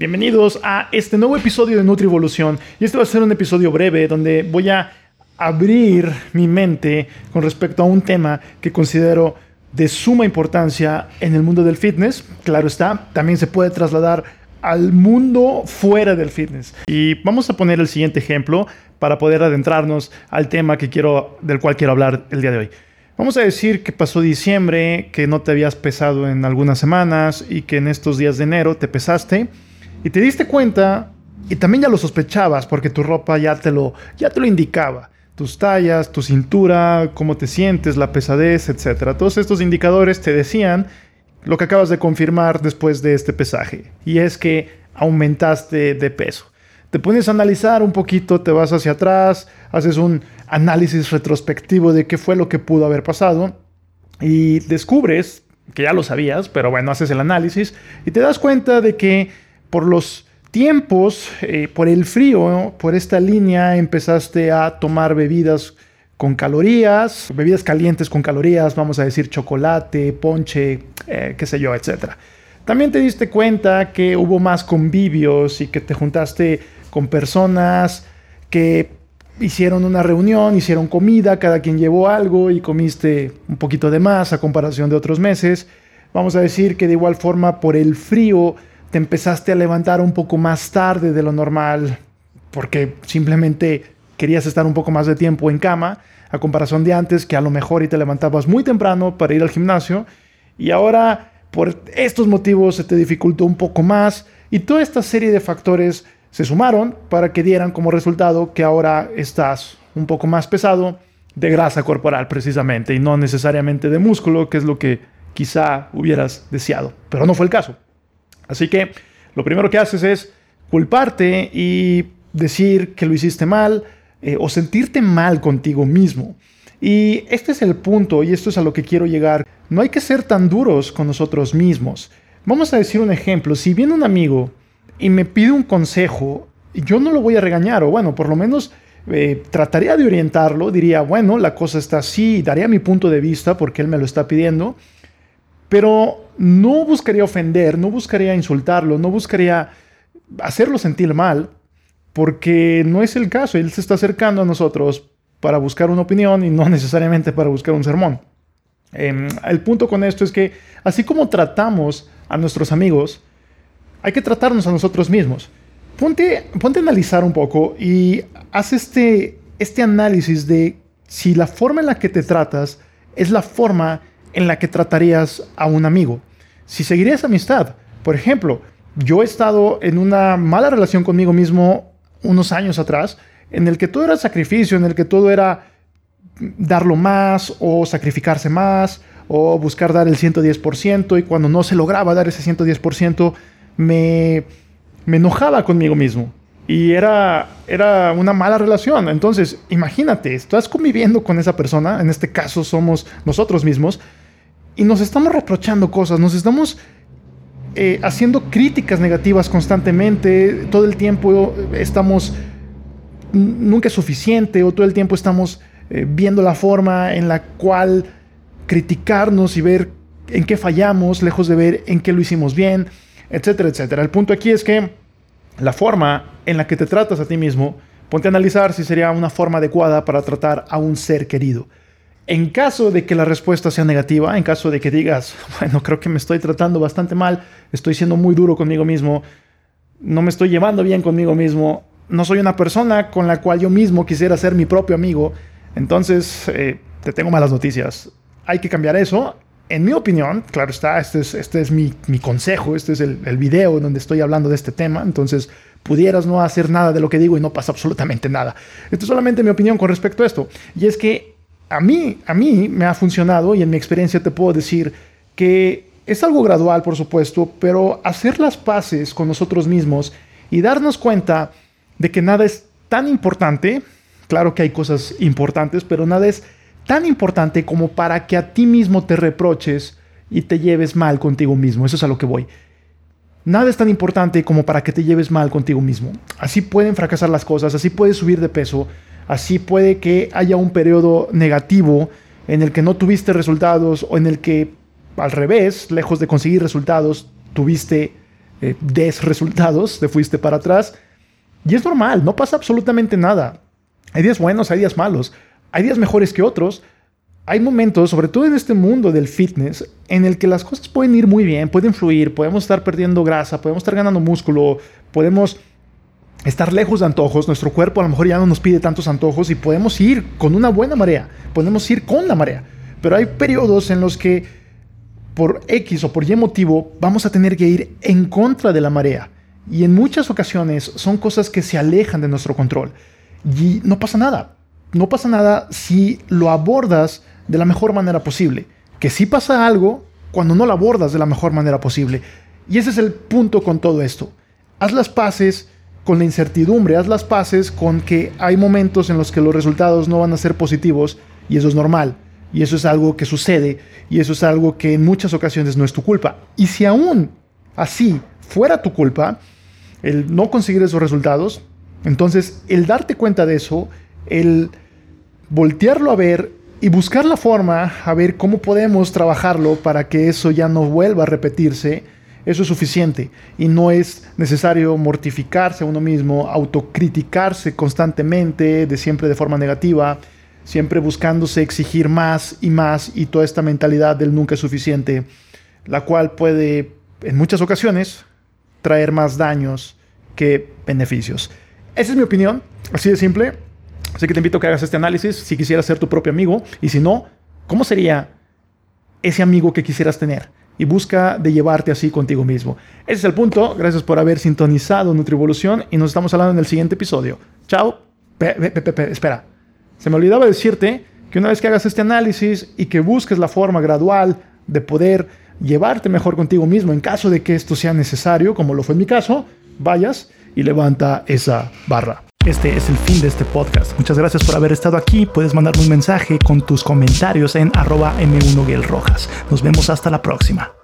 Bienvenidos a este nuevo episodio de Nutrivolución. Y este va a ser un episodio breve donde voy a abrir mi mente con respecto a un tema que considero de suma importancia en el mundo del fitness. Claro está, también se puede trasladar al mundo fuera del fitness. Y vamos a poner el siguiente ejemplo para poder adentrarnos al tema que quiero, del cual quiero hablar el día de hoy. Vamos a decir que pasó diciembre, que no te habías pesado en algunas semanas y que en estos días de enero te pesaste y te diste cuenta, y también ya lo sospechabas porque tu ropa ya te lo, ya te lo indicaba. Tus tallas, tu cintura, cómo te sientes, la pesadez, etc. Todos estos indicadores te decían lo que acabas de confirmar después de este pesaje. Y es que aumentaste de peso. Te pones a analizar un poquito, te vas hacia atrás, haces un análisis retrospectivo de qué fue lo que pudo haber pasado y descubres, que ya lo sabías, pero bueno, haces el análisis y te das cuenta de que por los tiempos, eh, por el frío, por esta línea empezaste a tomar bebidas con calorías, bebidas calientes con calorías, vamos a decir chocolate, ponche, eh, qué sé yo, etc. También te diste cuenta que hubo más convivios y que te juntaste con personas que hicieron una reunión, hicieron comida, cada quien llevó algo y comiste un poquito de más a comparación de otros meses. Vamos a decir que de igual forma por el frío te empezaste a levantar un poco más tarde de lo normal porque simplemente querías estar un poco más de tiempo en cama, a comparación de antes que a lo mejor y te levantabas muy temprano para ir al gimnasio y ahora por estos motivos se te dificultó un poco más y toda esta serie de factores se sumaron para que dieran como resultado que ahora estás un poco más pesado de grasa corporal precisamente y no necesariamente de músculo, que es lo que quizá hubieras deseado, pero no fue el caso. Así que lo primero que haces es culparte y decir que lo hiciste mal eh, o sentirte mal contigo mismo. Y este es el punto y esto es a lo que quiero llegar. No hay que ser tan duros con nosotros mismos. Vamos a decir un ejemplo. Si viene un amigo y me pide un consejo, yo no lo voy a regañar o bueno, por lo menos eh, trataría de orientarlo. Diría, bueno, la cosa está así, daría mi punto de vista porque él me lo está pidiendo. Pero no buscaría ofender, no buscaría insultarlo, no buscaría hacerlo sentir mal, porque no es el caso. Él se está acercando a nosotros para buscar una opinión y no necesariamente para buscar un sermón. Em, el punto con esto es que así como tratamos a nuestros amigos, hay que tratarnos a nosotros mismos. Ponte, ponte a analizar un poco y haz este, este análisis de si la forma en la que te tratas es la forma en la que tratarías a un amigo. Si seguirías amistad, por ejemplo, yo he estado en una mala relación conmigo mismo unos años atrás, en el que todo era sacrificio, en el que todo era darlo más o sacrificarse más o buscar dar el 110% y cuando no se lograba dar ese 110% me, me enojaba conmigo mismo y era, era una mala relación. Entonces, imagínate, estás conviviendo con esa persona, en este caso somos nosotros mismos, y nos estamos reprochando cosas, nos estamos eh, haciendo críticas negativas constantemente, todo el tiempo estamos, nunca es suficiente, o todo el tiempo estamos eh, viendo la forma en la cual criticarnos y ver en qué fallamos, lejos de ver en qué lo hicimos bien, etcétera, etcétera. El punto aquí es que la forma en la que te tratas a ti mismo, ponte a analizar si sería una forma adecuada para tratar a un ser querido. En caso de que la respuesta sea negativa, en caso de que digas, bueno, creo que me estoy tratando bastante mal, estoy siendo muy duro conmigo mismo, no me estoy llevando bien conmigo mismo, no soy una persona con la cual yo mismo quisiera ser mi propio amigo, entonces eh, te tengo malas noticias. Hay que cambiar eso. En mi opinión, claro está, este es, este es mi, consejo, este es el, el video donde estoy hablando de este tema, entonces pudieras no hacer nada de lo que digo y no pasa absolutamente nada. Esto es solamente mi opinión con respecto a esto. Y es que a mí, a mí me ha funcionado y en mi experiencia te puedo decir que es algo gradual, por supuesto, pero hacer las paces con nosotros mismos y darnos cuenta de que nada es tan importante, claro que hay cosas importantes, pero nada es tan importante como para que a ti mismo te reproches y te lleves mal contigo mismo. Eso es a lo que voy. Nada es tan importante como para que te lleves mal contigo mismo. Así pueden fracasar las cosas, así puedes subir de peso, Así puede que haya un periodo negativo en el que no tuviste resultados o en el que al revés, lejos de conseguir resultados, tuviste eh, des resultados, te fuiste para atrás. Y es normal, no pasa absolutamente nada. Hay días buenos, hay días malos, hay días mejores que otros. Hay momentos, sobre todo en este mundo del fitness, en el que las cosas pueden ir muy bien, pueden fluir, podemos estar perdiendo grasa, podemos estar ganando músculo, podemos estar lejos de antojos, nuestro cuerpo a lo mejor ya no nos pide tantos antojos y podemos ir con una buena marea, podemos ir con la marea. Pero hay periodos en los que por X o por Y motivo vamos a tener que ir en contra de la marea. Y en muchas ocasiones son cosas que se alejan de nuestro control. Y no pasa nada. No pasa nada si lo abordas de la mejor manera posible. Que sí pasa algo cuando no lo abordas de la mejor manera posible. Y ese es el punto con todo esto. Haz las paces con la incertidumbre, haz las paces con que hay momentos en los que los resultados no van a ser positivos y eso es normal. Y eso es algo que sucede y eso es algo que en muchas ocasiones no es tu culpa. Y si aún así fuera tu culpa, el no conseguir esos resultados, entonces el darte cuenta de eso, el voltearlo a ver y buscar la forma a ver cómo podemos trabajarlo para que eso ya no vuelva a repetirse, eso es suficiente y no es necesario mortificarse a uno mismo, autocriticarse constantemente, de siempre de forma negativa, siempre buscándose exigir más y más y toda esta mentalidad del nunca es suficiente, la cual puede en muchas ocasiones traer más daños que beneficios. Esa es mi opinión, así de simple. Así que te invito a que hagas este análisis si quisieras ser tu propio amigo y si no, ¿cómo sería ese amigo que quisieras tener? Y busca de llevarte así contigo mismo. Ese es el punto. Gracias por haber sintonizado Nutrivolución y nos estamos hablando en el siguiente episodio. Chao. espera. Se me olvidaba decirte que una vez que hagas este análisis y que busques la forma gradual de poder llevarte mejor contigo mismo en caso de que esto sea necesario, como lo fue en mi caso, vayas y levanta esa barra. Este es el fin de este podcast. Muchas gracias por haber estado aquí. Puedes mandarme un mensaje con tus comentarios en arroba m 1 Rojas. Nos vemos hasta la próxima.